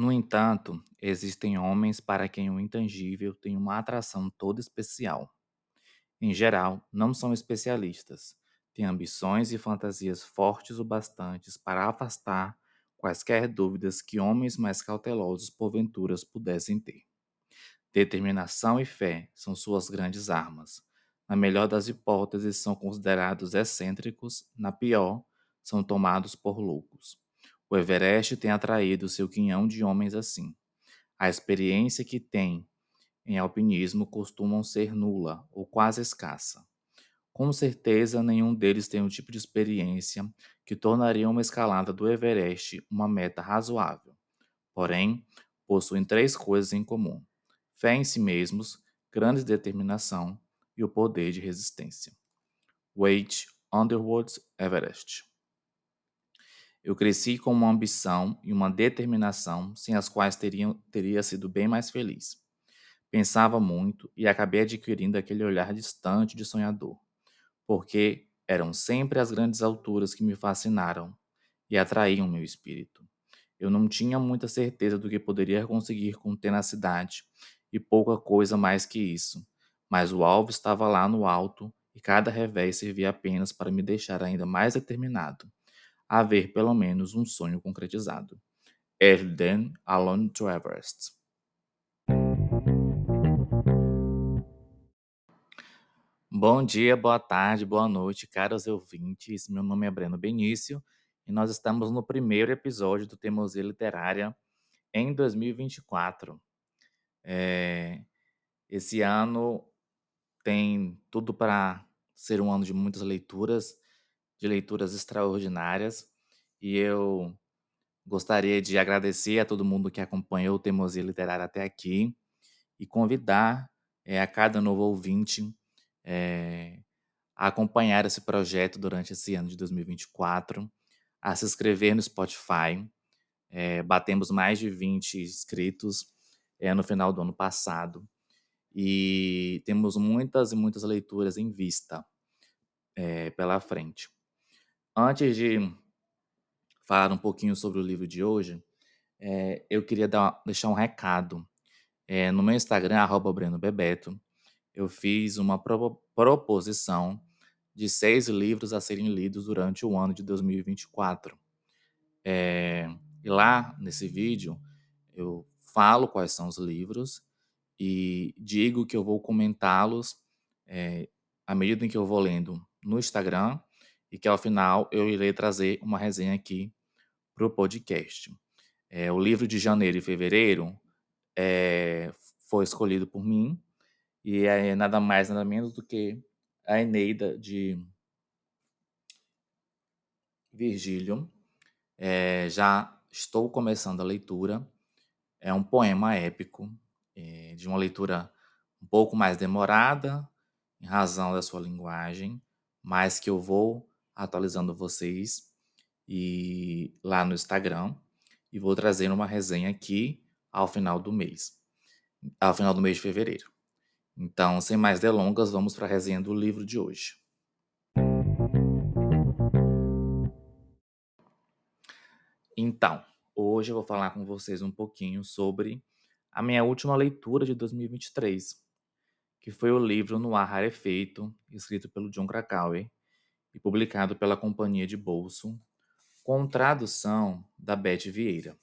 No entanto, existem homens para quem o intangível tem uma atração toda especial. Em geral, não são especialistas, têm ambições e fantasias fortes o bastantes para afastar quaisquer dúvidas que homens mais cautelosos porventura pudessem ter. Determinação e fé são suas grandes armas. Na melhor das hipóteses, são considerados excêntricos, na pior, são tomados por loucos. O Everest tem atraído seu quinhão de homens assim. A experiência que tem em alpinismo costumam ser nula ou quase escassa. Com certeza, nenhum deles tem o tipo de experiência que tornaria uma escalada do Everest uma meta razoável. Porém, possuem três coisas em comum: fé em si mesmos, grande determinação e o poder de resistência. Wade Underwood Everest eu cresci com uma ambição e uma determinação sem as quais teria, sido bem mais feliz. Pensava muito e acabei adquirindo aquele olhar distante de sonhador, porque eram sempre as grandes alturas que me fascinaram e atraíam meu espírito. Eu não tinha muita certeza do que poderia conseguir com tenacidade e pouca coisa mais que isso, mas o alvo estava lá no alto e cada revés servia apenas para me deixar ainda mais determinado haver pelo menos um sonho concretizado. Erden Alone to. Bom dia, boa tarde, boa noite, caros ouvintes. Meu nome é Breno Benício e nós estamos no primeiro episódio do Teimosia Literária em 2024. É, esse ano tem tudo para ser um ano de muitas leituras de leituras extraordinárias e eu gostaria de agradecer a todo mundo que acompanhou o Teimosia Literária até aqui e convidar é, a cada novo ouvinte é, a acompanhar esse projeto durante esse ano de 2024, a se inscrever no Spotify. É, batemos mais de 20 inscritos no final do ano passado e temos muitas e muitas leituras em vista pela frente. Antes de falar um pouquinho sobre o livro de hoje, é, eu queria dar, deixar um recado. É, no meu Instagram, arroba Breno Bebeto, eu fiz uma pro, proposição de seis livros a serem lidos durante o ano de 2024. É, e lá, nesse vídeo, eu falo quais são os livros e digo que eu vou comentá-los é, à medida em que eu vou lendo no Instagram e que ao final eu irei trazer uma resenha aqui para o podcast. É, o livro de janeiro e fevereiro é, foi escolhido por mim e é nada mais, nada menos do que a Eneida de Virgílio. É, já estou começando a leitura. É um poema épico, é, de uma leitura um pouco mais demorada, em razão da sua linguagem, mas que eu vou atualizando vocês e lá no Instagram e vou trazer uma resenha aqui ao final do mês, ao final do mês de fevereiro. Então, sem mais delongas, vamos para a resenha do livro de hoje. Então, hoje eu vou falar com vocês um pouquinho sobre a minha última leitura de 2023, que foi o livro No Ar Rarefeito, escrito pelo John Krakauer, e publicado pela Companhia de Bolso, com tradução da Beth Vieira.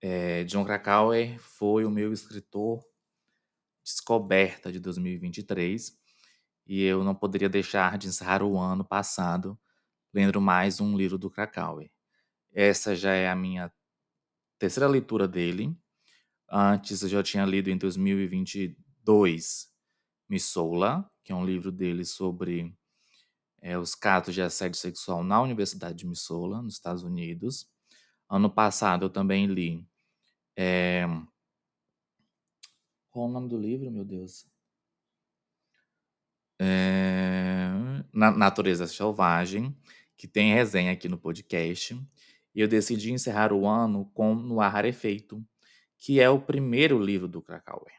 É, John Krakauer foi o meu escritor descoberta de 2023 e eu não poderia deixar de encerrar o ano passado lendo mais um livro do Krakauer. Essa já é a minha terceira leitura dele. Antes eu já tinha lido em 2022 Missoula, que é um livro dele sobre é, os casos de assédio sexual na Universidade de Missoula, nos Estados Unidos. Ano passado eu também li. É... Qual o nome do livro, meu Deus? É... Na Natureza Selvagem, que tem resenha aqui no podcast. E eu decidi encerrar o ano com No Ar que é o primeiro livro do Krakauer.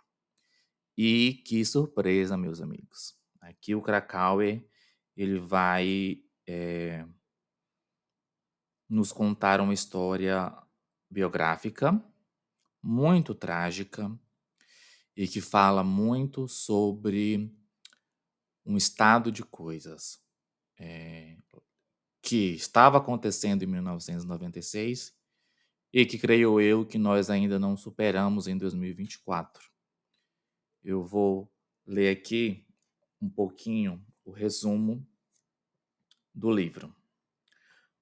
E que surpresa, meus amigos. Aqui o Krakauer ele vai é, nos contar uma história biográfica muito trágica e que fala muito sobre um estado de coisas é, que estava acontecendo em 1996 e que creio eu que nós ainda não superamos em 2024. Eu vou ler aqui um pouquinho o resumo do livro.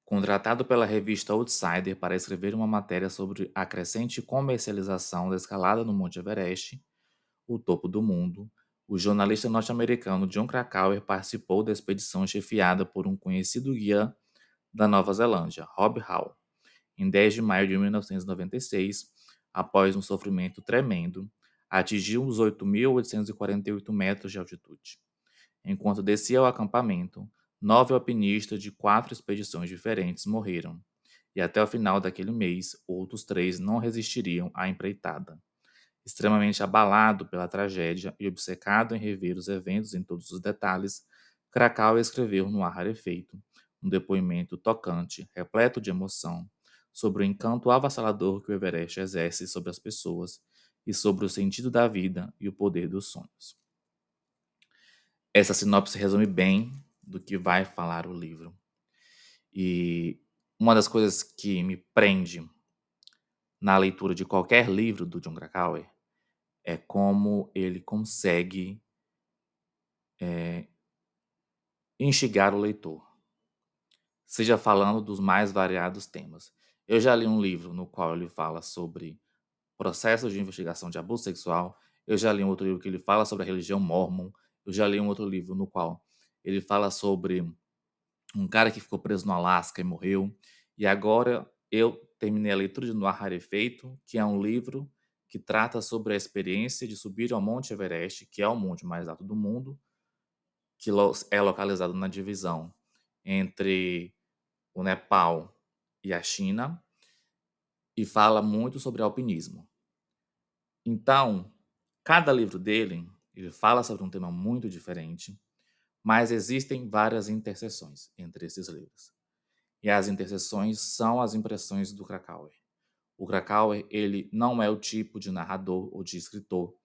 Contratado pela revista Outsider para escrever uma matéria sobre a crescente comercialização da escalada no Monte Everest, o topo do mundo, o jornalista norte-americano John Krakauer participou da expedição chefiada por um conhecido guia da Nova Zelândia, Rob Hall, em 10 de maio de 1996, após um sofrimento tremendo, atingiu os 8.848 metros de altitude. Enquanto descia ao acampamento, nove alpinistas de quatro expedições diferentes morreram, e até o final daquele mês, outros três não resistiriam à empreitada. Extremamente abalado pela tragédia e obcecado em rever os eventos em todos os detalhes, Krakau escreveu no ar um depoimento tocante, repleto de emoção, sobre o encanto avassalador que o Everest exerce sobre as pessoas e sobre o sentido da vida e o poder dos sonhos. Essa sinopse resume bem do que vai falar o livro. E uma das coisas que me prende na leitura de qualquer livro do John Krakauer é como ele consegue é, instigar o leitor, seja falando dos mais variados temas. Eu já li um livro no qual ele fala sobre processos de investigação de abuso sexual. Eu já li um outro livro que ele fala sobre a religião mormon. Eu já li um outro livro no qual ele fala sobre um cara que ficou preso no Alasca e morreu. E agora eu terminei a leitura de Noir Rarefeito, que é um livro que trata sobre a experiência de subir ao Monte Everest, que é o monte mais alto do mundo, que é localizado na divisão entre o Nepal e a China e fala muito sobre alpinismo. Então, cada livro dele, ele fala sobre um tema muito diferente, mas existem várias interseções entre esses livros. E as interseções são as impressões do Krakauer. O Krakauer, ele não é o tipo de narrador ou de escritor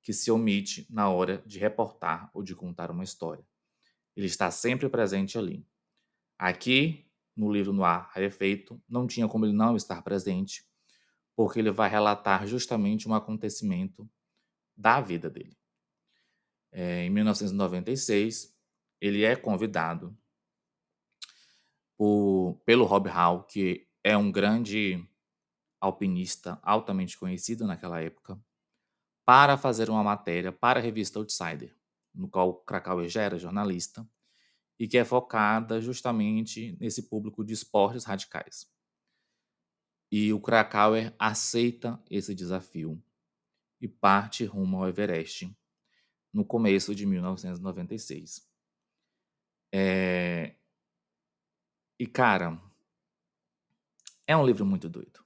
que se omite na hora de reportar ou de contar uma história. Ele está sempre presente ali. Aqui, no livro no ar Efeito, não tinha como ele não estar presente, porque ele vai relatar justamente um acontecimento da vida dele. É, em 1996, ele é convidado por, pelo Rob Hall, que é um grande alpinista altamente conhecido naquela época, para fazer uma matéria para a revista Outsider, no qual Krakauer já era jornalista, e que é focada justamente nesse público de esportes radicais. E o Krakauer aceita esse desafio e parte rumo ao Everest no começo de 1996. É... E, cara, é um livro muito doido.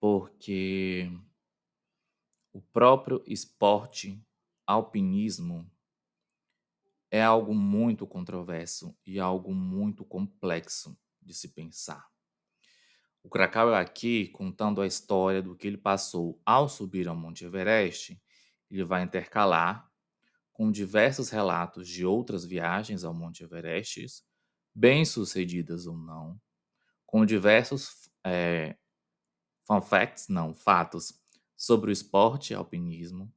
Porque o próprio esporte, alpinismo, é algo muito controverso e algo muito complexo de se pensar. O Krakauer aqui, contando a história do que ele passou ao subir ao Monte Everest, ele vai intercalar com diversos relatos de outras viagens ao Monte Everest, bem-sucedidas ou não, com diversos é, fun facts, não, fatos, sobre o esporte alpinismo,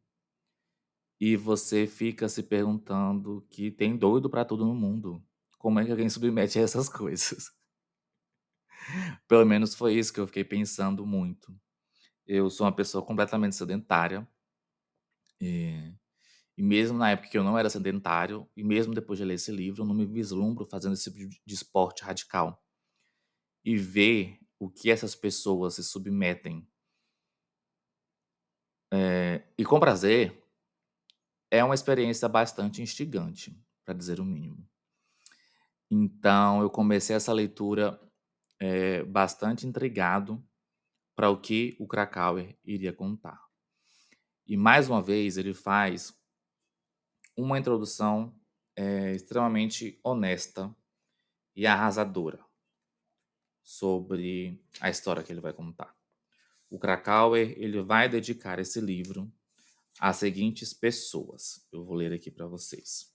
e você fica se perguntando que tem doido para tudo no mundo. Como é que alguém submete a essas coisas? Pelo menos foi isso que eu fiquei pensando muito. Eu sou uma pessoa completamente sedentária. E, e mesmo na época que eu não era sedentário, e mesmo depois de ler esse livro, eu não me vislumbro fazendo esse tipo de esporte radical. E ver o que essas pessoas se submetem. É, e com prazer, é uma experiência bastante instigante, para dizer o mínimo. Então, eu comecei essa leitura é, bastante intrigado para o que o Krakauer iria contar. E mais uma vez, ele faz uma introdução é, extremamente honesta e arrasadora sobre a história que ele vai contar. o Krakauer ele vai dedicar esse livro às seguintes pessoas. Eu vou ler aqui para vocês.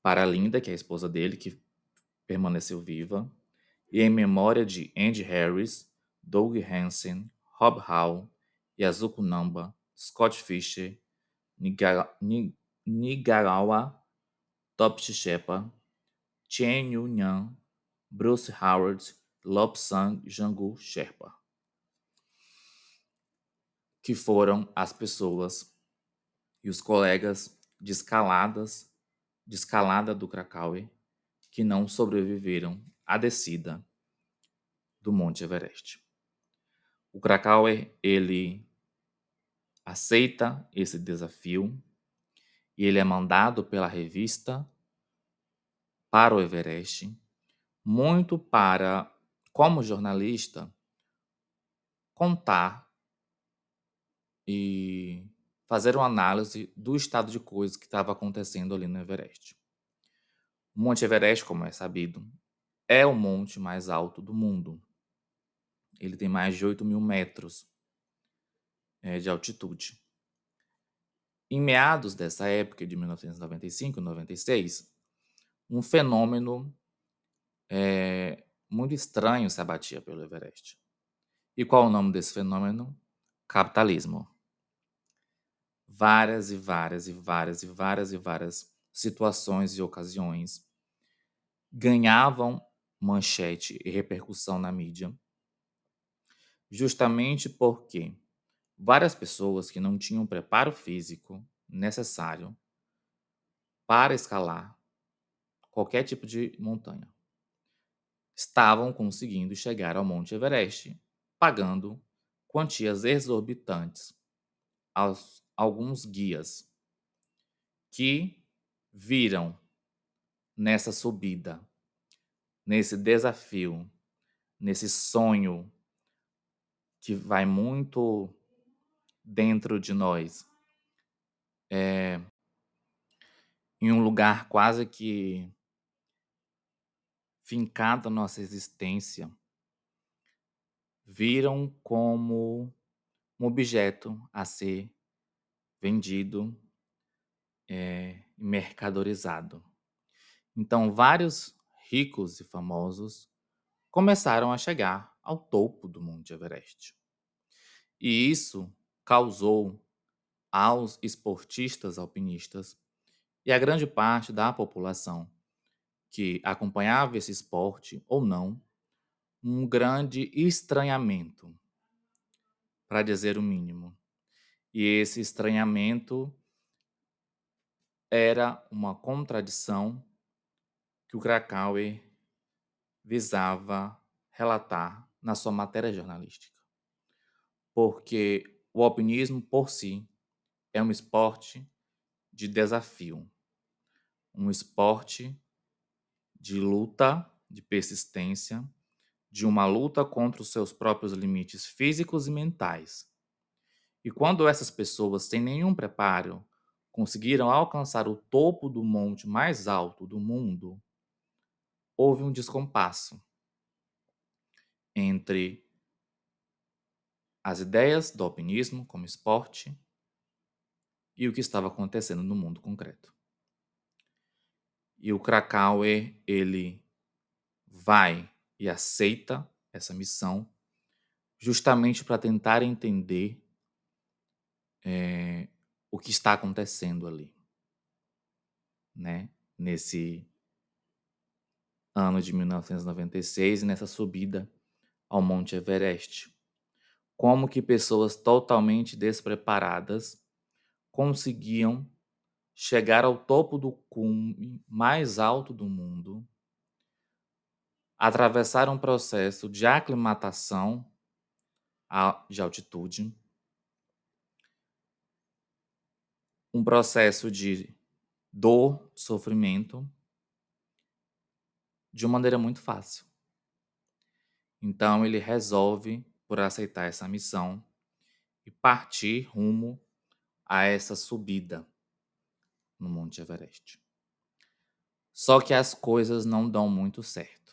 Para Linda, que é a esposa dele, que permaneceu viva, e em memória de Andy Harris, Doug Hansen, Rob Hall, Yazuko Namba, Scott Fisher, Nigarawa Topsy Shepa, Chen Yu Bruce Howard, Lobsang Jangu Sherpa, que foram as pessoas e os colegas de escaladas, de escalada do Krakauer que não sobreviveram à descida do Monte Everest. O Krakauer, ele aceita esse desafio e ele é mandado pela revista para o Everest, muito para, como jornalista, contar e fazer uma análise do estado de coisas que estava acontecendo ali no Everest. O Monte Everest, como é sabido, é o monte mais alto do mundo. Ele tem mais de 8 mil metros é, de altitude. Em meados dessa época, de 1995 e 96, um fenômeno é, muito estranho se abatia pelo Everest. E qual o nome desse fenômeno? Capitalismo. Várias e várias e várias e várias e várias situações e ocasiões ganhavam manchete e repercussão na mídia, justamente porque várias pessoas que não tinham preparo físico necessário para escalar qualquer tipo de montanha estavam conseguindo chegar ao Monte Everest, pagando quantias exorbitantes aos alguns guias que viram nessa subida, nesse desafio, nesse sonho que vai muito dentro de nós, é, em um lugar quase que fincado na nossa existência, viram como um objeto a ser vendido é, mercadorizado. Então, vários ricos e famosos começaram a chegar ao topo do Monte Everest. E isso causou aos esportistas alpinistas e a grande parte da população que acompanhava esse esporte ou não, um grande estranhamento, para dizer o mínimo. E esse estranhamento era uma contradição que o Krakauer visava relatar na sua matéria jornalística. Porque o alpinismo, por si, é um esporte de desafio, um esporte de luta, de persistência, de uma luta contra os seus próprios limites físicos e mentais. E quando essas pessoas, sem nenhum preparo, conseguiram alcançar o topo do monte mais alto do mundo, houve um descompasso entre as ideias do alpinismo como esporte e o que estava acontecendo no mundo concreto. E o Krakauer, ele vai e aceita essa missão justamente para tentar entender é, o que está acontecendo ali, né? Nesse ano de 1996 e nessa subida ao Monte Everest. Como que pessoas totalmente despreparadas conseguiam chegar ao topo do cume mais alto do mundo, atravessar um processo de aclimatação de altitude, um processo de dor, sofrimento, de uma maneira muito fácil. Então ele resolve por aceitar essa missão e partir rumo a essa subida no Monte Everest. Só que as coisas não dão muito certo.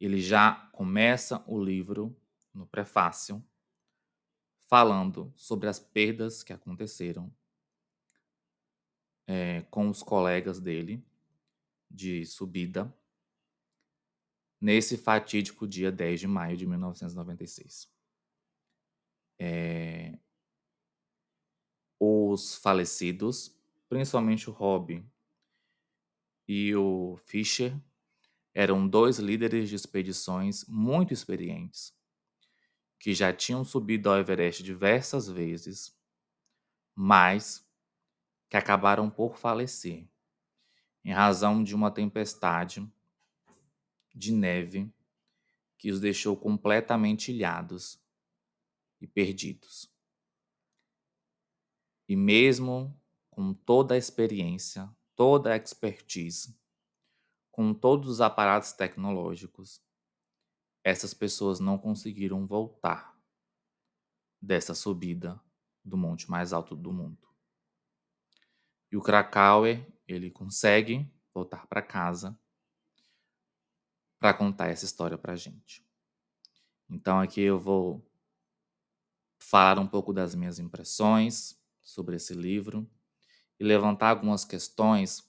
ele já começa o livro no prefácio falando sobre as perdas que aconteceram é, com os colegas dele de subida nesse fatídico dia 10 de maio de 1996. É, os falecidos, principalmente o Rob e o Fischer, eram dois líderes de expedições muito experientes, que já tinham subido ao Everest diversas vezes, mas que acabaram por falecer em razão de uma tempestade de neve que os deixou completamente ilhados e perdidos. E mesmo com toda a experiência, toda a expertise, com todos os aparatos tecnológicos, essas pessoas não conseguiram voltar dessa subida do monte mais alto do mundo. E o Krakauer, ele consegue voltar para casa para contar essa história para a gente. Então aqui eu vou falar um pouco das minhas impressões sobre esse livro e levantar algumas questões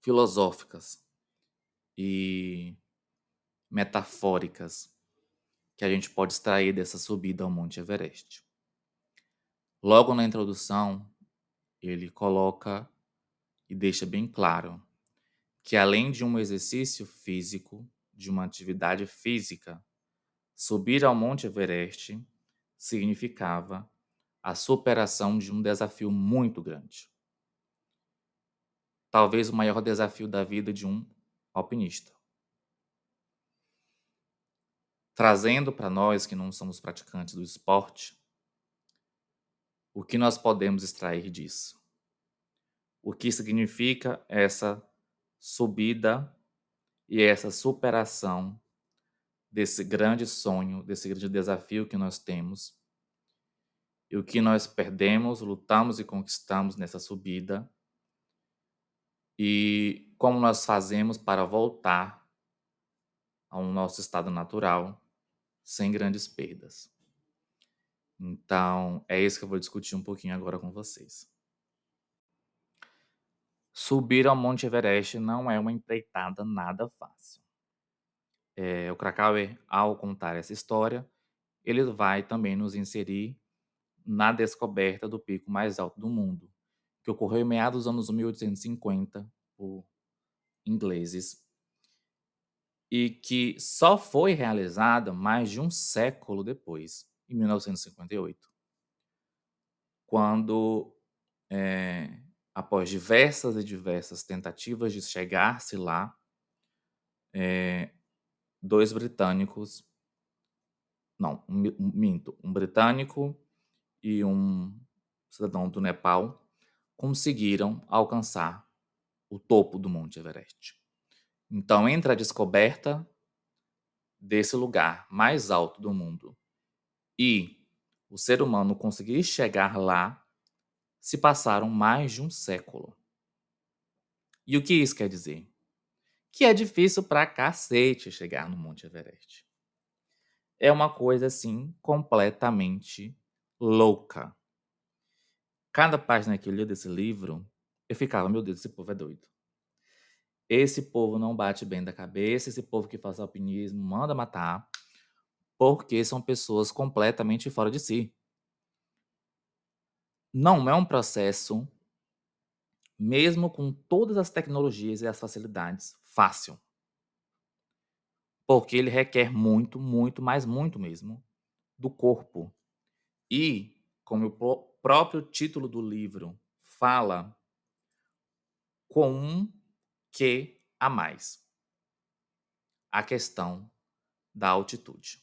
filosóficas e metafóricas que a gente pode extrair dessa subida ao Monte Everest. Logo na introdução, ele coloca e deixa bem claro que além de um exercício físico, de uma atividade física, subir ao Monte Everest significava a superação de um desafio muito grande. Talvez o maior desafio da vida de um alpinista. Trazendo para nós que não somos praticantes do esporte, o que nós podemos extrair disso? O que significa essa subida e essa superação desse grande sonho, desse grande desafio que nós temos. E o que nós perdemos, lutamos e conquistamos nessa subida. E como nós fazemos para voltar ao nosso estado natural sem grandes perdas. Então, é isso que eu vou discutir um pouquinho agora com vocês. Subir ao Monte Everest não é uma empreitada nada fácil. É, o Krakauer, ao contar essa história, ele vai também nos inserir na descoberta do pico mais alto do mundo, que ocorreu em meados dos anos 1850 por ingleses e que só foi realizada mais de um século depois, em 1958, quando é, após diversas e diversas tentativas de chegar-se lá, é, dois britânicos, não, um, minto, um britânico e um cidadão do Nepal conseguiram alcançar o topo do Monte Everest. Então, entre a descoberta desse lugar mais alto do mundo e o ser humano conseguir chegar lá, se passaram mais de um século. E o que isso quer dizer? Que é difícil pra cacete chegar no Monte Everest. É uma coisa assim completamente louca. Cada página que eu li desse livro, eu ficava, meu Deus, esse povo é doido. Esse povo não bate bem da cabeça, esse povo que faz alpinismo manda matar, porque são pessoas completamente fora de si. Não é um processo, mesmo com todas as tecnologias e as facilidades, fácil. Porque ele requer muito, muito, mas muito mesmo, do corpo. E, como o próprio título do livro fala, com um que a mais. A questão da altitude.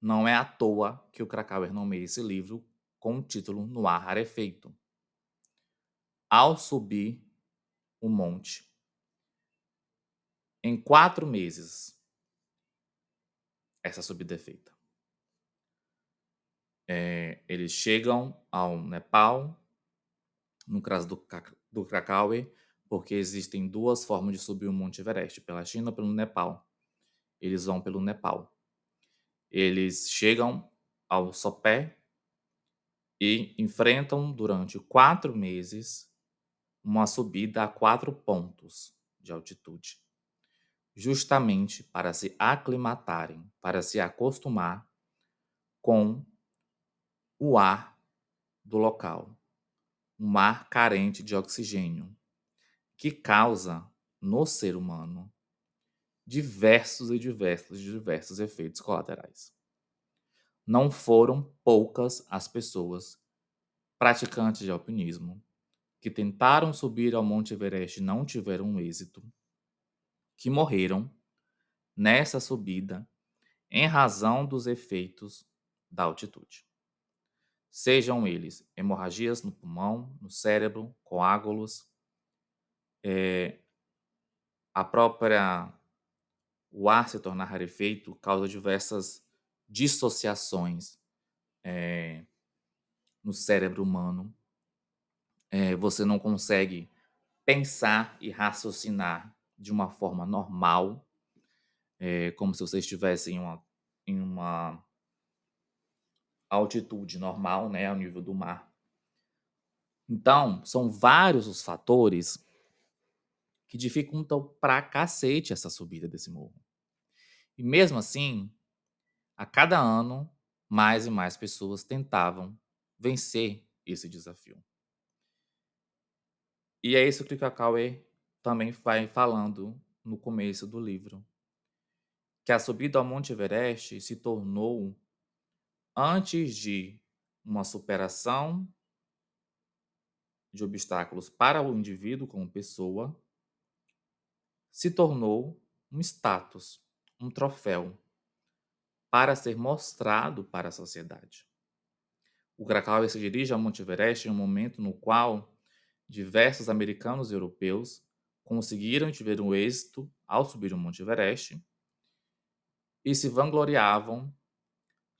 Não é à toa que o Krakauer nomeia esse livro com o título No Ar Rarefeito. Ao subir o monte, em quatro meses, essa subida é feita. É, eles chegam ao Nepal, no caso do, do porque existem duas formas de subir o Monte Everest, pela China ou pelo Nepal. eles vão pelo Nepal. Eles chegam ao sopé e enfrentam durante quatro meses uma subida a quatro pontos de altitude, justamente para se aclimatarem, para se acostumar com o ar do local, um ar carente de oxigênio, que causa no ser humano diversos e diversos diversos efeitos colaterais. Não foram poucas as pessoas praticantes de alpinismo que tentaram subir ao Monte Everest e não tiveram êxito, que morreram nessa subida em razão dos efeitos da altitude. Sejam eles hemorragias no pulmão, no cérebro, coágulos, é, a própria o ar se tornar rarefeito causa diversas dissociações é, no cérebro humano. É, você não consegue pensar e raciocinar de uma forma normal, é, como se você estivesse em uma, em uma altitude normal, né, ao nível do mar. Então, são vários os fatores que dificultam pra cacete essa subida desse morro. E mesmo assim, a cada ano, mais e mais pessoas tentavam vencer esse desafio. E é isso que o Kakauer também vai falando no começo do livro. Que a subida ao Monte Everest se tornou, antes de uma superação de obstáculos para o indivíduo como pessoa, se tornou um status, um troféu, para ser mostrado para a sociedade. O Krakauer se dirige ao Monte Everest em um momento no qual diversos americanos e europeus conseguiram e tiveram êxito ao subir o Monte Everest e se vangloriavam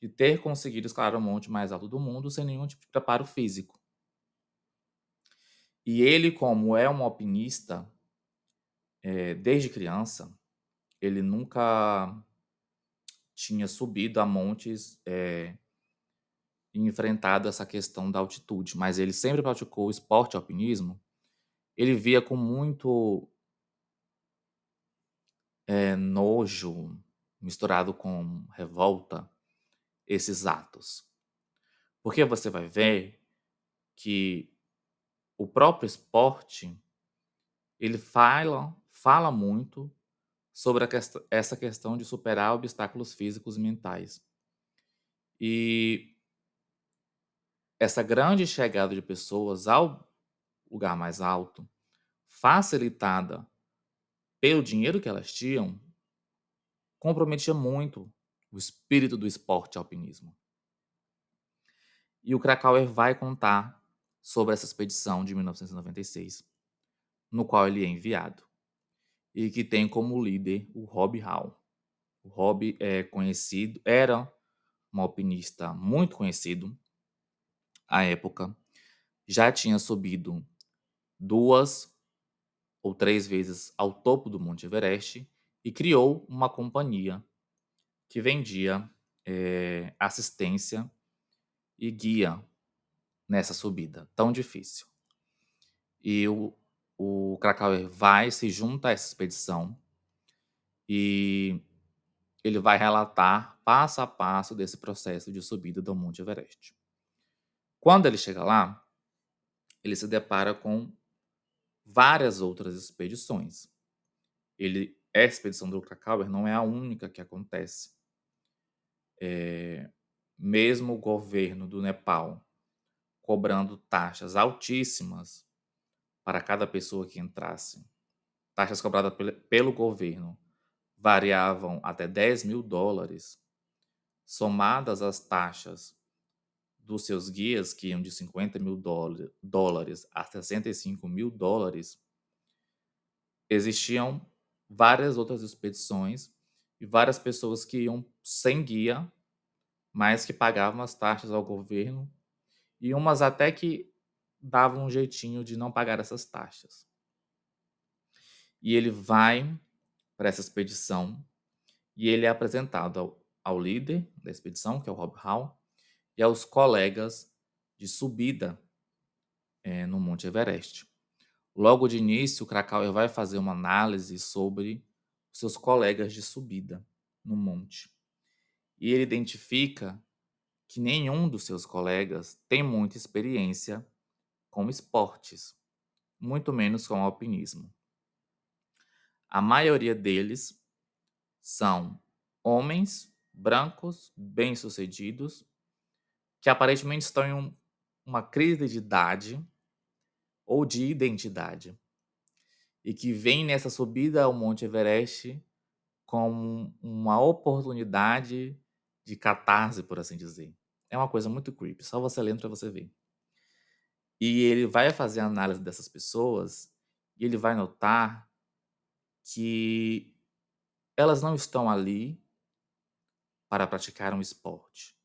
de ter conseguido escalar o monte mais alto do mundo sem nenhum tipo de preparo físico. E ele, como é um alpinista, é, desde criança, ele nunca tinha subido a montes é, e enfrentado essa questão da altitude, mas ele sempre praticou o esporte alpinismo. Ele via com muito é, nojo, misturado com revolta, esses atos. Porque você vai ver que o próprio esporte ele fala fala muito sobre quest essa questão de superar obstáculos físicos e mentais. E essa grande chegada de pessoas ao lugar mais alto, facilitada pelo dinheiro que elas tinham, comprometia muito o espírito do esporte alpinismo. E o Krakauer vai contar sobre essa expedição de 1996, no qual ele é enviado e que tem como líder o Rob Hall. O Rob é conhecido, era um alpinista muito conhecido à época, já tinha subido duas ou três vezes ao topo do Monte Everest e criou uma companhia que vendia é, assistência e guia nessa subida tão difícil. E o, o Krakauer vai, se junta a essa expedição e ele vai relatar passo a passo desse processo de subida do Monte Everest. Quando ele chega lá, ele se depara com várias outras expedições. Ele, a expedição do Krakauer não é a única que acontece. É, mesmo o governo do Nepal cobrando taxas altíssimas para cada pessoa que entrasse. Taxas cobradas pelo governo variavam até 10 mil dólares, somadas às taxas dos seus guias, que iam de 50 mil dólares a 65 mil dólares, existiam várias outras expedições e várias pessoas que iam sem guia, mas que pagavam as taxas ao governo, e umas até que dava um jeitinho de não pagar essas taxas. E ele vai para essa expedição E ele é apresentado ao, ao líder da expedição, que é o Rob Hall, e aos colegas de subida é, no Monte Everest. Logo de início, o Krakauer vai fazer uma análise sobre seus colegas de subida no monte. E ele identifica que nenhum dos seus colegas tem muita experiência com esportes, muito menos com alpinismo. A maioria deles são homens brancos, bem-sucedidos, que aparentemente estão em um, uma crise de idade ou de identidade e que vem nessa subida ao Monte Everest como uma oportunidade de catarse, por assim dizer. É uma coisa muito creepy, só você lendo para você ver. E ele vai fazer a análise dessas pessoas e ele vai notar que elas não estão ali para praticar um esporte,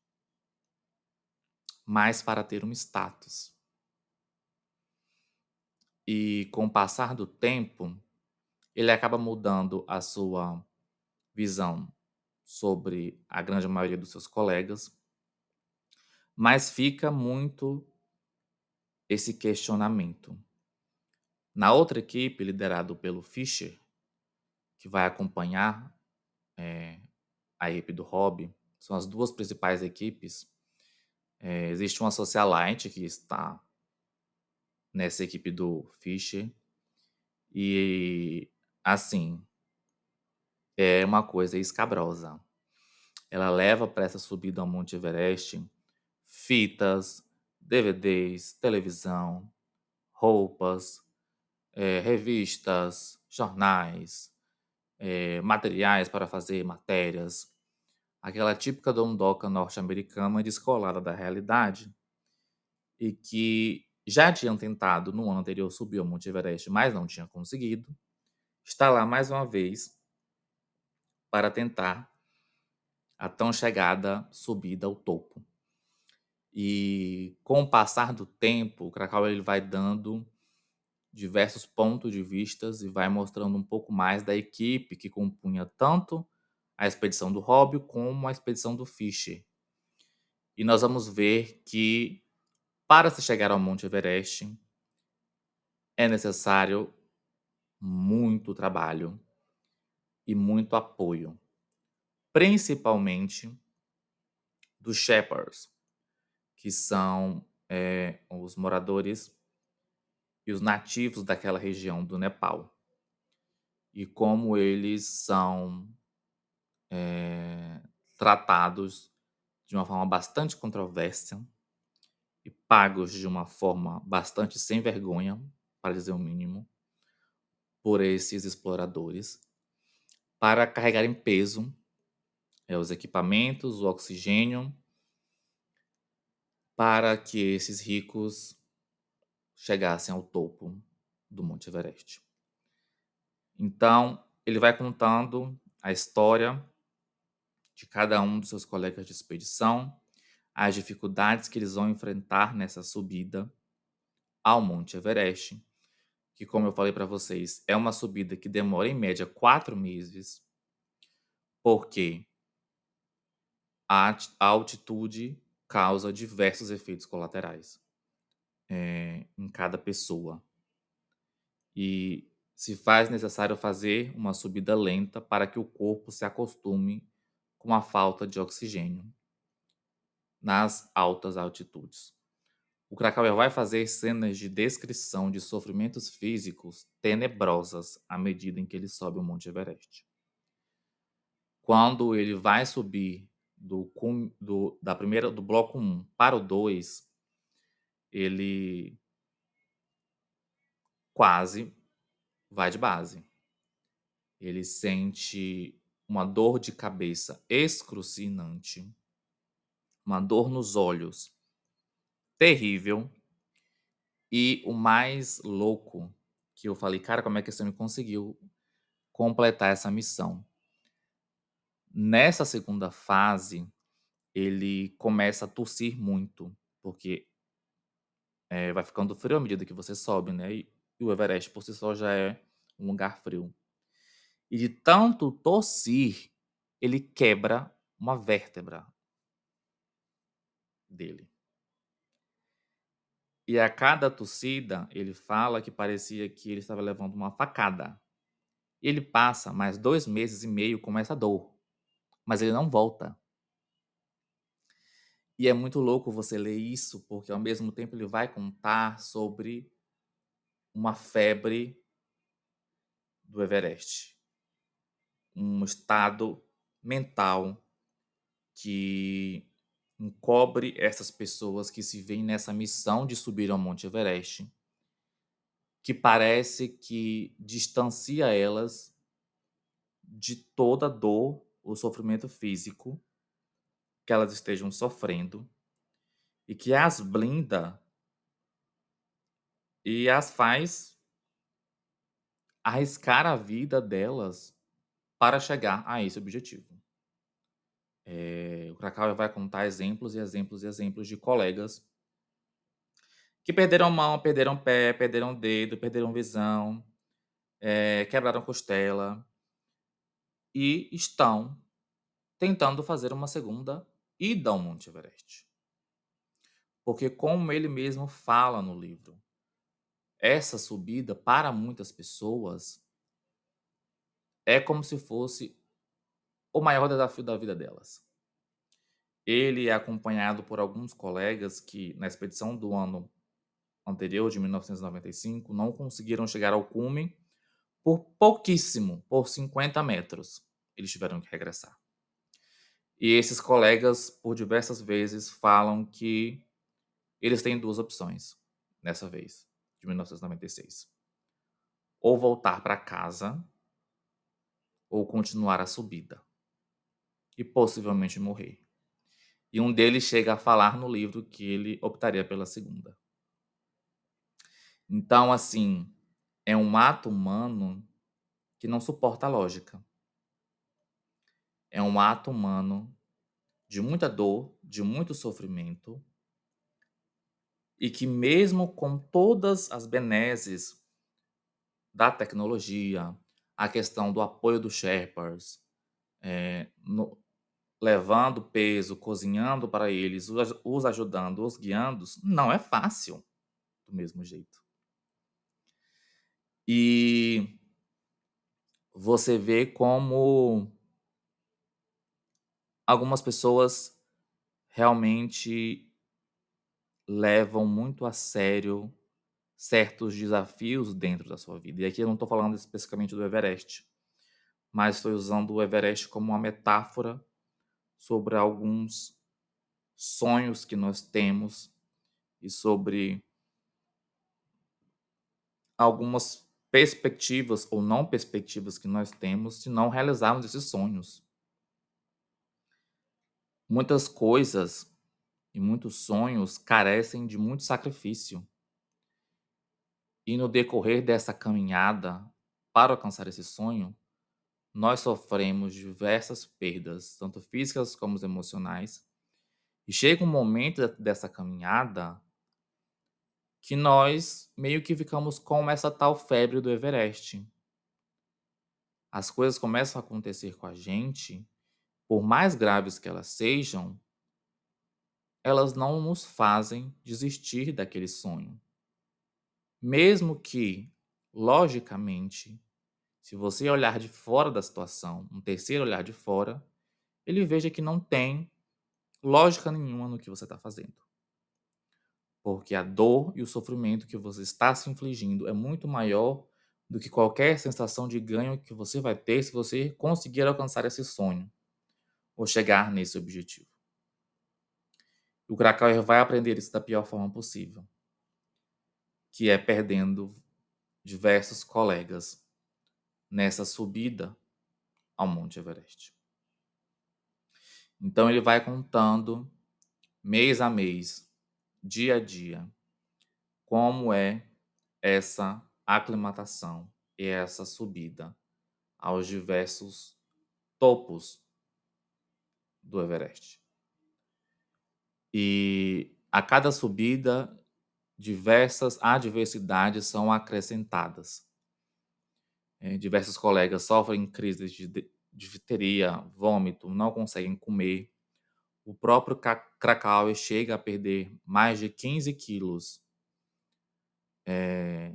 mas para ter um status. E com o passar do tempo, ele acaba mudando a sua visão sobre a grande maioria dos seus colegas, mas fica muito esse questionamento. Na outra equipe, liderado pelo Fischer, que vai acompanhar é, a equipe do Hobby, são as duas principais equipes. É, existe uma socialite que está nessa equipe do Fischer. E, assim, é uma coisa escabrosa. Ela leva para essa subida ao Monte Everest fitas, DVDs, televisão, roupas, é, revistas, jornais, é, materiais para fazer matérias. Aquela típica dondoca norte-americana descolada da realidade e que já tinham tentado no ano anterior subir ao Monte Everest, mas não tinha conseguido, está lá mais uma vez para tentar a tão chegada subida ao topo. E com o passar do tempo, o Krakauer ele vai dando diversos pontos de vistas e vai mostrando um pouco mais da equipe que compunha tanto a expedição do Hobby como a expedição do Fischer. E nós vamos ver que para se chegar ao Monte Everest, é necessário muito trabalho e muito apoio, principalmente dos Shepherds, que são é, os moradores e os nativos daquela região do Nepal. E como eles são é, tratados de uma forma bastante controversa e pagos de uma forma bastante sem vergonha, para dizer o mínimo, por esses exploradores, para carregarem peso, é, os equipamentos, o oxigênio, para que esses ricos chegassem ao topo do Monte Everest. Então, ele vai contando a história de cada um dos seus colegas de expedição, as dificuldades que eles vão enfrentar nessa subida ao Monte Everest, que, como eu falei para vocês, é uma subida que demora em média quatro meses, porque a altitude causa diversos efeitos colaterais é, em cada pessoa. E se faz necessário fazer uma subida lenta para que o corpo se acostume com a falta de oxigênio nas altas altitudes. O Krakauer vai fazer cenas de descrição de sofrimentos físicos tenebrosas à medida em que ele sobe o Monte Everest. Quando ele vai subir do, do, da primeira, do bloco 1 para o 2, ele quase vai de base. Ele sente uma dor de cabeça excruciante uma dor nos olhos terrível. E o mais louco que eu falei, cara, como é que esse homem conseguiu completar essa missão? Nessa segunda fase, ele começa a tossir muito, porque é, vai ficando frio à medida que você sobe, né? E, e o Everest por si só já é um lugar frio. E de tanto tossir, ele quebra uma vértebra dele. E a cada tossida, ele fala que parecia que ele estava levando uma facada. Ele passa mais dois meses e meio com essa dor, mas ele não volta. E é muito louco você ler isso, porque ao mesmo tempo ele vai contar sobre uma febre do Everest. Um estado mental que encobre essas pessoas que se veem nessa missão de subir ao Monte Everest, que parece que distancia elas de toda dor ou sofrimento físico que elas estejam sofrendo e que as blinda e as faz arriscar a vida delas para chegar a esse objetivo. É, o Krakauer vai contar exemplos e exemplos e exemplos de colegas que perderam mão, perderam pé, perderam dedo, perderam visão, é, quebraram costela e estão tentando fazer uma segunda ida ao Monte Everest. Porque, como ele mesmo fala no livro, essa subida, para muitas pessoas, é como se fosse o maior desafio da vida delas. Ele é acompanhado por alguns colegas que, na expedição do ano anterior, de 1995, não conseguiram chegar ao cume por pouquíssimo, por 50 metros. Eles tiveram que regressar. E esses colegas, por diversas vezes, falam que eles têm duas opções nessa vez, de 1996. Ou voltar para casa, ou continuar a subida. E possivelmente morrer. E um deles chega a falar no livro que ele optaria pela segunda. Então, assim, é um ato humano que não suporta a lógica é um ato humano de muita dor, de muito sofrimento, e que, mesmo com todas as benesses da tecnologia, a questão do apoio dos Sherpas, é, no, levando peso, cozinhando para eles, os, os ajudando, os guiando, não é fácil do mesmo jeito. E você vê como algumas pessoas realmente levam muito a sério certos desafios dentro da sua vida. E aqui eu não estou falando especificamente do Everest, mas estou usando o Everest como uma metáfora sobre alguns sonhos que nós temos e sobre algumas perspectivas ou não perspectivas que nós temos se não realizarmos esses sonhos. Muitas coisas e muitos sonhos carecem de muito sacrifício. E no decorrer dessa caminhada para alcançar esse sonho, nós sofremos diversas perdas, tanto físicas como emocionais. E chega um momento dessa caminhada que nós meio que ficamos com essa tal febre do Everest. As coisas começam a acontecer com a gente por mais graves que elas sejam, elas não nos fazem desistir daquele sonho. Mesmo que, logicamente, se você olhar de fora da situação, um terceiro olhar de fora, ele veja que não tem lógica nenhuma no que você está fazendo. Porque a dor e o sofrimento que você está se infligindo é muito maior do que qualquer sensação de ganho que você vai ter se você conseguir alcançar esse sonho ou chegar nesse objetivo. O Krakauer vai aprender isso da pior forma possível, que é perdendo diversos colegas nessa subida ao Monte Everest. Então ele vai contando mês a mês, dia a dia, como é essa aclimatação e essa subida aos diversos topos do Everest. E a cada subida, diversas adversidades são acrescentadas. É, diversos colegas sofrem crises de, difteria, vômito, não conseguem comer. O próprio Krakauer chega a perder mais de 15 quilos é,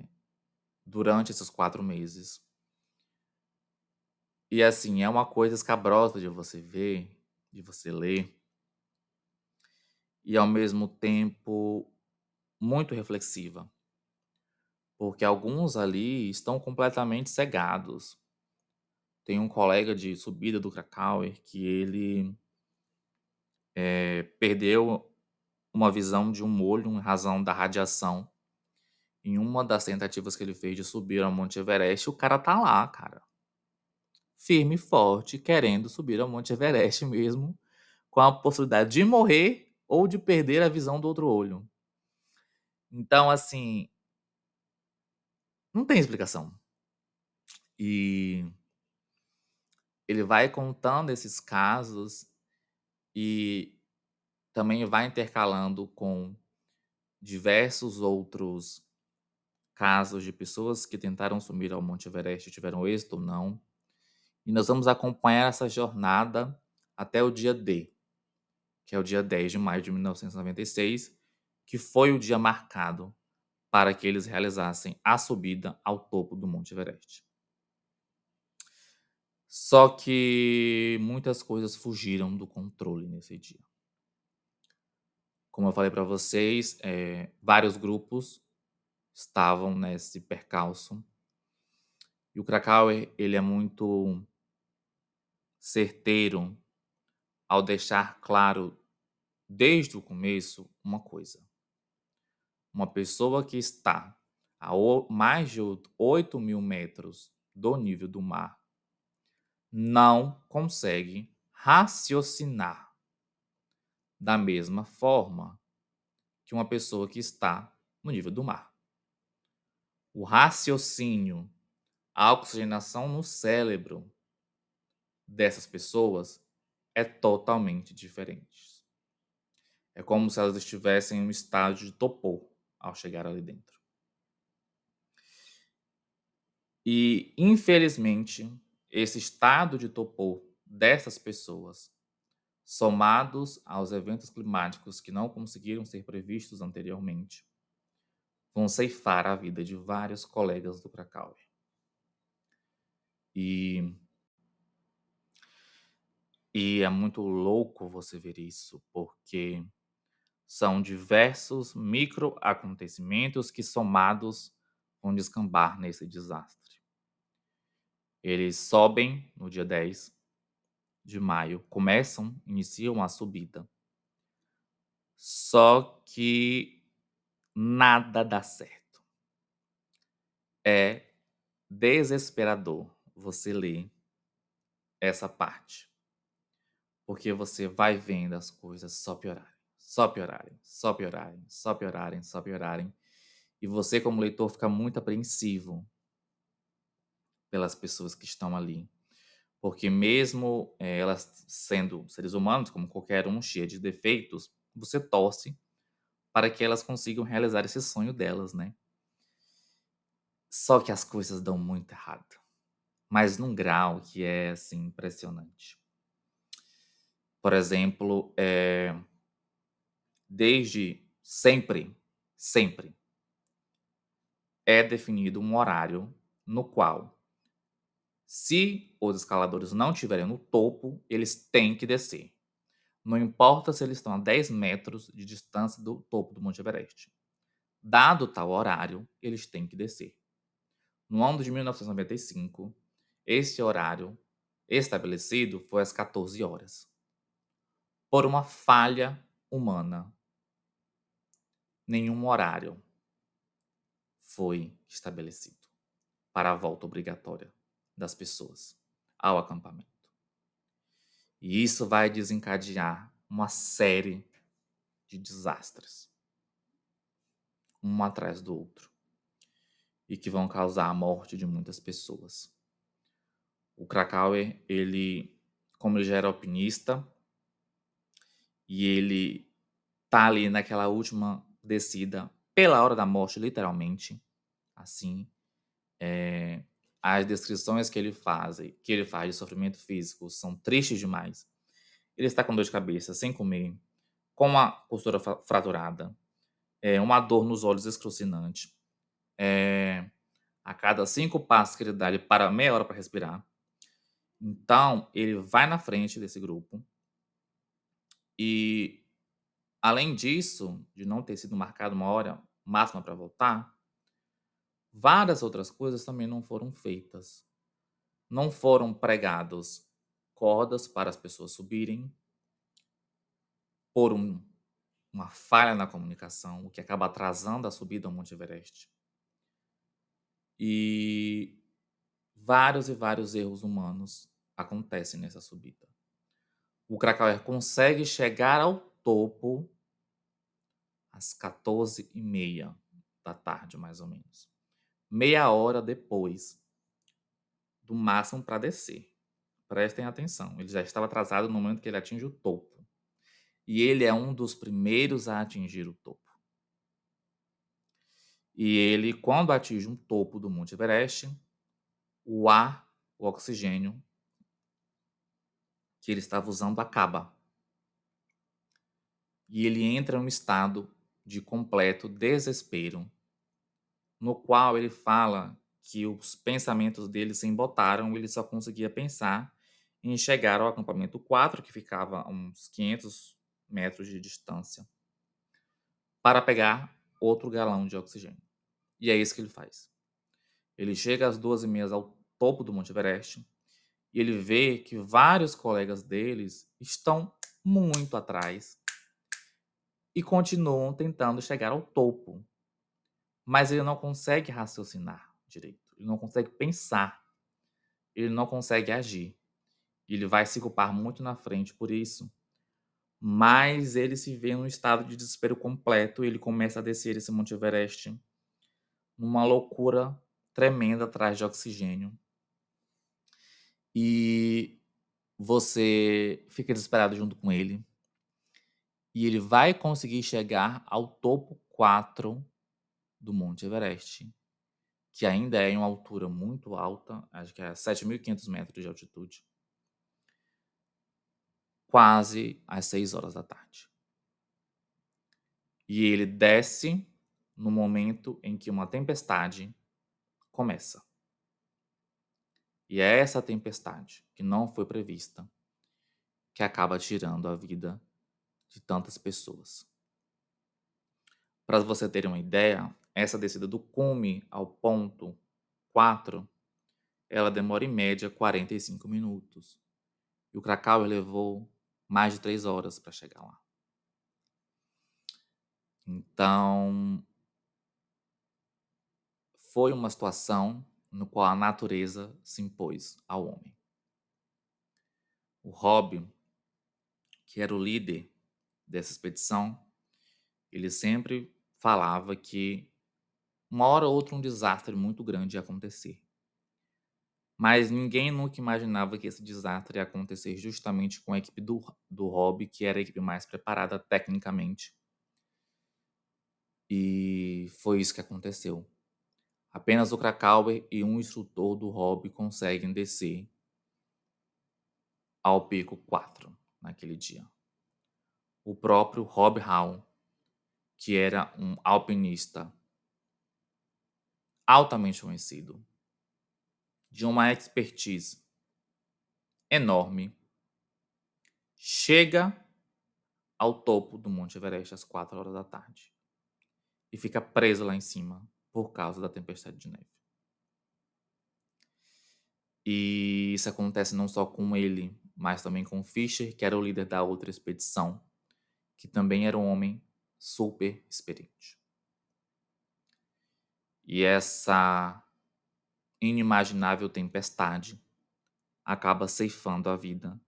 durante esses quatro meses. E assim, é uma coisa escabrosa de você ver, de você ler, e ao mesmo tempo muito reflexiva. Porque alguns ali estão completamente cegados. Tem um colega de subida do Krakauer que ele é, perdeu uma visão de um olho em razão da radiação. Em uma das tentativas que ele fez de subir ao Monte Everest, o cara tá lá, cara firme e forte, querendo subir ao Monte Everest mesmo, com a possibilidade de morrer ou de perder a visão do outro olho. Então, assim, não tem explicação. E ele vai contando esses casos e também vai intercalando com diversos outros casos de pessoas que tentaram subir ao Monte Everest e tiveram êxito ou não. E nós vamos acompanhar essa jornada até o dia D, que é o dia 10 de maio de 1996, que foi o dia marcado para que eles realizassem a subida ao topo do Monte Everest. Só que muitas coisas fugiram do controle nesse dia. Como eu falei para vocês, é, vários grupos estavam nesse percalço. E o Krakauer, ele é muito certeiro ao deixar claro desde o começo uma coisa. Uma pessoa que está a mais de 8 mil metros do nível do mar não consegue raciocinar da mesma forma que uma pessoa que está no nível do mar. O raciocínio, a oxigenação no cérebro dessas pessoas é totalmente diferente. É como se elas estivessem em um estágio de topor ao chegar ali dentro. E, infelizmente, esse estado de topor dessas pessoas, somados aos eventos climáticos que não conseguiram ser previstos anteriormente, vão ceifar a vida de vários colegas do Krakauer. E e é muito louco você ver isso, porque são diversos micro acontecimentos que somados vão descambar nesse desastre. Eles sobem no dia 10 de maio, começam, iniciam a subida. Só que nada dá certo. É desesperador você ler essa parte. Porque você vai vendo as coisas só piorarem, só piorarem, só piorarem, só piorarem, só piorarem. E você, como leitor, fica muito apreensivo pelas pessoas que estão ali. Porque mesmo é, elas sendo seres humanos, como qualquer um, cheia de defeitos, você torce para que elas consigam realizar esse sonho delas, né? Só que as coisas dão muito errado. Mas num grau que é, assim, impressionante. Por exemplo, é, desde sempre, sempre, é definido um horário no qual, se os escaladores não estiverem no topo, eles têm que descer. Não importa se eles estão a 10 metros de distância do topo do Monte Everest. Dado tal horário, eles têm que descer. No ano de 1995, esse horário estabelecido foi às 14 horas por uma falha humana. Nenhum horário foi estabelecido para a volta obrigatória das pessoas ao acampamento. E isso vai desencadear uma série de desastres, um atrás do outro, e que vão causar a morte de muitas pessoas. O Krakauer, ele, como ele já era alpinista, e ele tá ali naquela última descida, pela hora da morte, literalmente. Assim. É, as descrições que ele faz, que ele faz de sofrimento físico são tristes demais. Ele está com dor de cabeça, sem comer, com uma postura fraturada, é, uma dor nos olhos excrucinante. É, a cada cinco passos que ele dá, ele para meia hora para respirar. Então, ele vai na frente desse grupo. E, além disso, de não ter sido marcado uma hora máxima para voltar, várias outras coisas também não foram feitas. Não foram pregados cordas para as pessoas subirem, por um, uma falha na comunicação, o que acaba atrasando a subida ao Monte Everest. E vários e vários erros humanos acontecem nessa subida. O Krakauer consegue chegar ao topo às 14h30 da tarde, mais ou menos. Meia hora depois do máximo para descer. Prestem atenção, ele já estava atrasado no momento que ele atinge o topo. E ele é um dos primeiros a atingir o topo. E ele, quando atinge um topo do Monte Everest, o ar, o oxigênio que ele estava usando acaba. E ele entra em um estado de completo desespero, no qual ele fala que os pensamentos dele se embotaram, ele só conseguia pensar em chegar ao acampamento 4, que ficava a uns 500 metros de distância, para pegar outro galão de oxigênio. E é isso que ele faz. Ele chega às duas e meia ao topo do Monte Everest e ele vê que vários colegas deles estão muito atrás e continuam tentando chegar ao topo. Mas ele não consegue raciocinar direito, ele não consegue pensar, ele não consegue agir. Ele vai se culpar muito na frente por isso mas ele se vê num estado de desespero completo e ele começa a descer esse Monte Everest numa loucura tremenda atrás de oxigênio. E você fica desesperado junto com ele. E ele vai conseguir chegar ao topo 4 do Monte Everest, que ainda é em uma altura muito alta, acho que é 7.500 metros de altitude quase às seis horas da tarde. E ele desce no momento em que uma tempestade começa. E é essa tempestade, que não foi prevista, que acaba tirando a vida de tantas pessoas. Para você ter uma ideia, essa descida do cume ao ponto 4, ela demora em média 45 minutos. E o Krakauer levou mais de três horas para chegar lá. Então, foi uma situação no qual a natureza se impôs ao homem. O Robin, que era o líder dessa expedição, ele sempre falava que uma hora ou outra um desastre muito grande ia acontecer. Mas ninguém nunca imaginava que esse desastre ia acontecer justamente com a equipe do, do Hobby, que era a equipe mais preparada tecnicamente. E foi isso que aconteceu. Apenas o Krakauer e um instrutor do Hobby conseguem descer ao pico 4 naquele dia. O próprio Rob Hall, que era um alpinista altamente conhecido, de uma expertise enorme, chega ao topo do Monte Everest às 4 horas da tarde e fica preso lá em cima por causa da tempestade de neve. E isso acontece não só com ele, mas também com Fischer, que era o líder da outra expedição, que também era um homem super experiente. E essa inimaginável tempestade acaba ceifando a vida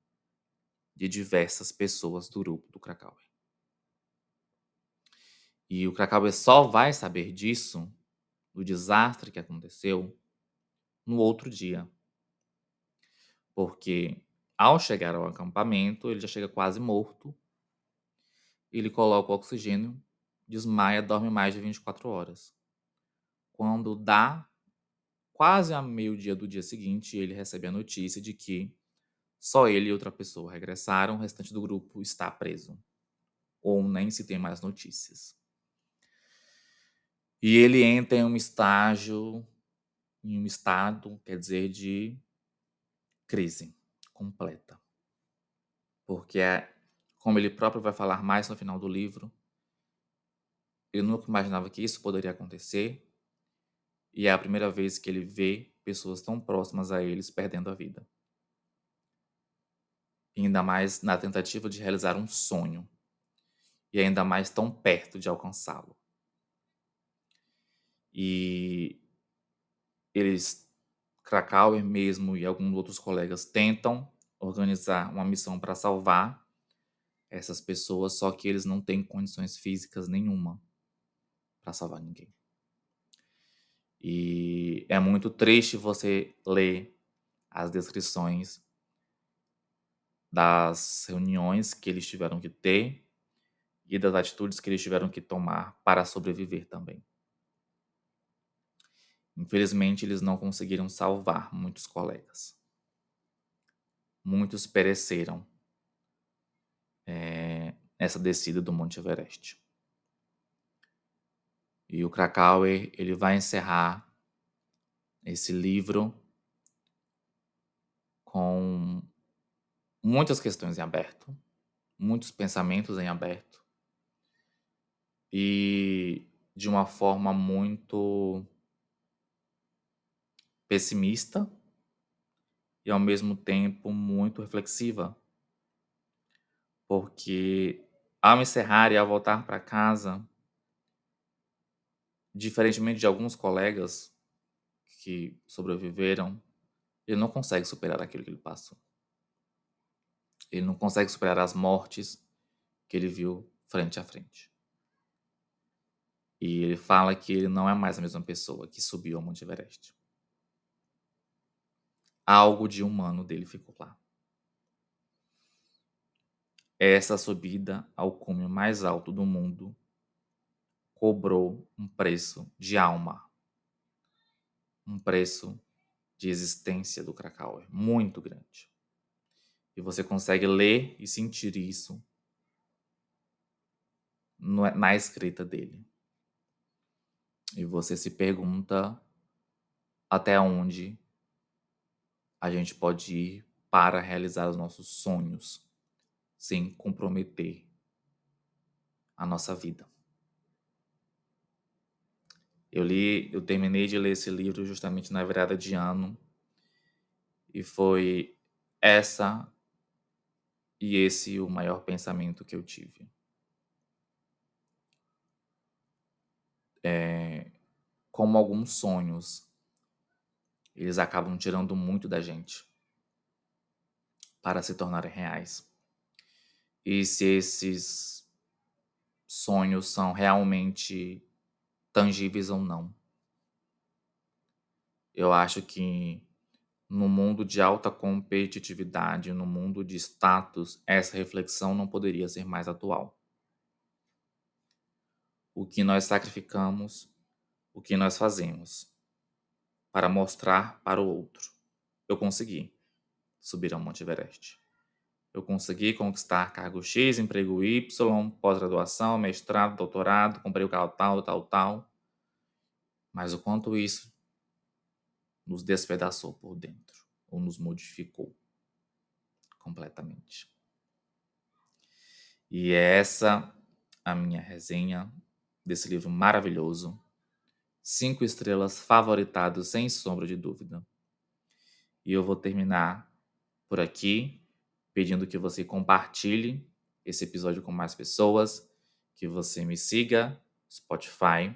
de diversas pessoas do grupo do Krakauer. E o Krakauer só vai saber disso, do desastre que aconteceu, no outro dia. Porque ao chegar ao acampamento, ele já chega quase morto. Ele coloca o oxigênio, desmaia, dorme mais de 24 horas. Quando dá Quase a meio-dia do dia seguinte, ele recebe a notícia de que só ele e outra pessoa regressaram, o restante do grupo está preso. Ou nem se tem mais notícias. E ele entra em um estágio, em um estado, quer dizer, de crise completa. Porque é, como ele próprio vai falar mais no final do livro, ele nunca imaginava que isso poderia acontecer. E é a primeira vez que ele vê pessoas tão próximas a eles perdendo a vida. E ainda mais na tentativa de realizar um sonho. E ainda mais tão perto de alcançá-lo. E eles, Krakauer mesmo e alguns outros colegas, tentam organizar uma missão para salvar essas pessoas, só que eles não têm condições físicas nenhuma para salvar ninguém. E é muito triste você ler as descrições das reuniões que eles tiveram que ter e das atitudes que eles tiveram que tomar para sobreviver também. Infelizmente, eles não conseguiram salvar muitos colegas. Muitos pereceram é, nessa descida do Monte Everest. E o Krakauer ele vai encerrar esse livro com muitas questões em aberto, muitos pensamentos em aberto e de uma forma muito pessimista e ao mesmo tempo muito reflexiva. Porque ao encerrar e ao voltar para casa, diferentemente de alguns colegas que sobreviveram, ele não consegue superar aquilo que ele passou. Ele não consegue superar as mortes que ele viu frente a frente. E ele fala que ele não é mais a mesma pessoa que subiu ao Monte Everest algo de humano dele ficou lá. Essa subida ao cume mais alto do mundo cobrou um preço de alma, um preço de existência do Krakauer muito grande. E você consegue ler e sentir isso na escrita dele. E você se pergunta até onde a gente pode ir para realizar os nossos sonhos sem comprometer a nossa vida. Eu li, eu terminei de ler esse livro justamente na virada de ano e foi essa e esse o maior pensamento que eu tive. É, como alguns sonhos eles acabam tirando muito da gente para se tornarem reais. E se esses sonhos são realmente tangíveis ou não. Eu acho que no mundo de alta competitividade, no mundo de status, essa reflexão não poderia ser mais atual. O que nós sacrificamos, o que nós fazemos para mostrar para o outro. Eu consegui subir ao Monte Everest. Eu consegui conquistar cargo X, emprego Y, pós-graduação, mestrado, doutorado, comprei o carro tal, tal, tal. Mas o quanto isso nos despedaçou por dentro, ou nos modificou completamente. E é essa a minha resenha desse livro maravilhoso cinco estrelas favoritado sem sombra de dúvida. E eu vou terminar por aqui, pedindo que você compartilhe esse episódio com mais pessoas, que você me siga Spotify,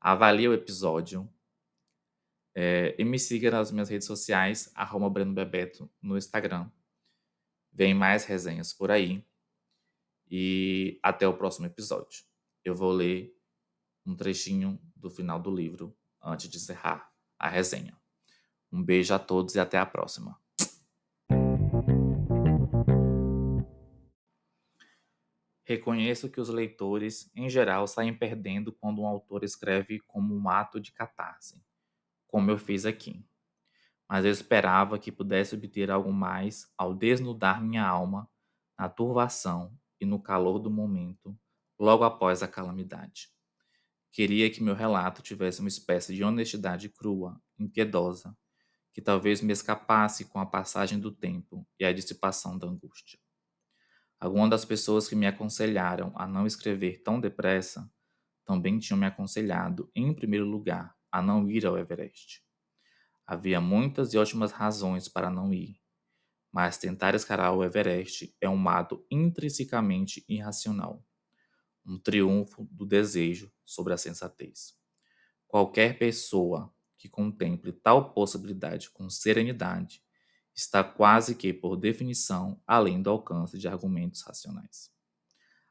avalie o episódio é, e me siga nas minhas redes sociais, arroba Breno Bebeto no Instagram. Vem mais resenhas por aí. E até o próximo episódio. Eu vou ler um trechinho do final do livro antes de encerrar a resenha. Um beijo a todos e até a próxima. Reconheço que os leitores, em geral, saem perdendo quando um autor escreve como um ato de catarse, como eu fiz aqui. Mas eu esperava que pudesse obter algo mais ao desnudar minha alma na turvação e no calor do momento, logo após a calamidade. Queria que meu relato tivesse uma espécie de honestidade crua, impiedosa, que talvez me escapasse com a passagem do tempo e a dissipação da angústia. Algumas das pessoas que me aconselharam a não escrever tão depressa também tinham me aconselhado, em primeiro lugar, a não ir ao Everest. Havia muitas e ótimas razões para não ir, mas tentar escalar o Everest é um ato intrinsecamente irracional, um triunfo do desejo sobre a sensatez. Qualquer pessoa que contemple tal possibilidade com serenidade está quase que, por definição, além do alcance de argumentos racionais.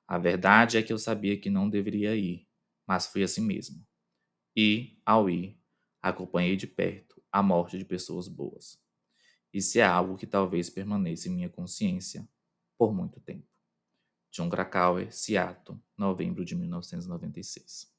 A verdade é que eu sabia que não deveria ir, mas fui assim mesmo. E, ao ir, acompanhei de perto a morte de pessoas boas. Isso é algo que talvez permaneça em minha consciência por muito tempo. John Krakauer, Seattle, novembro de 1996.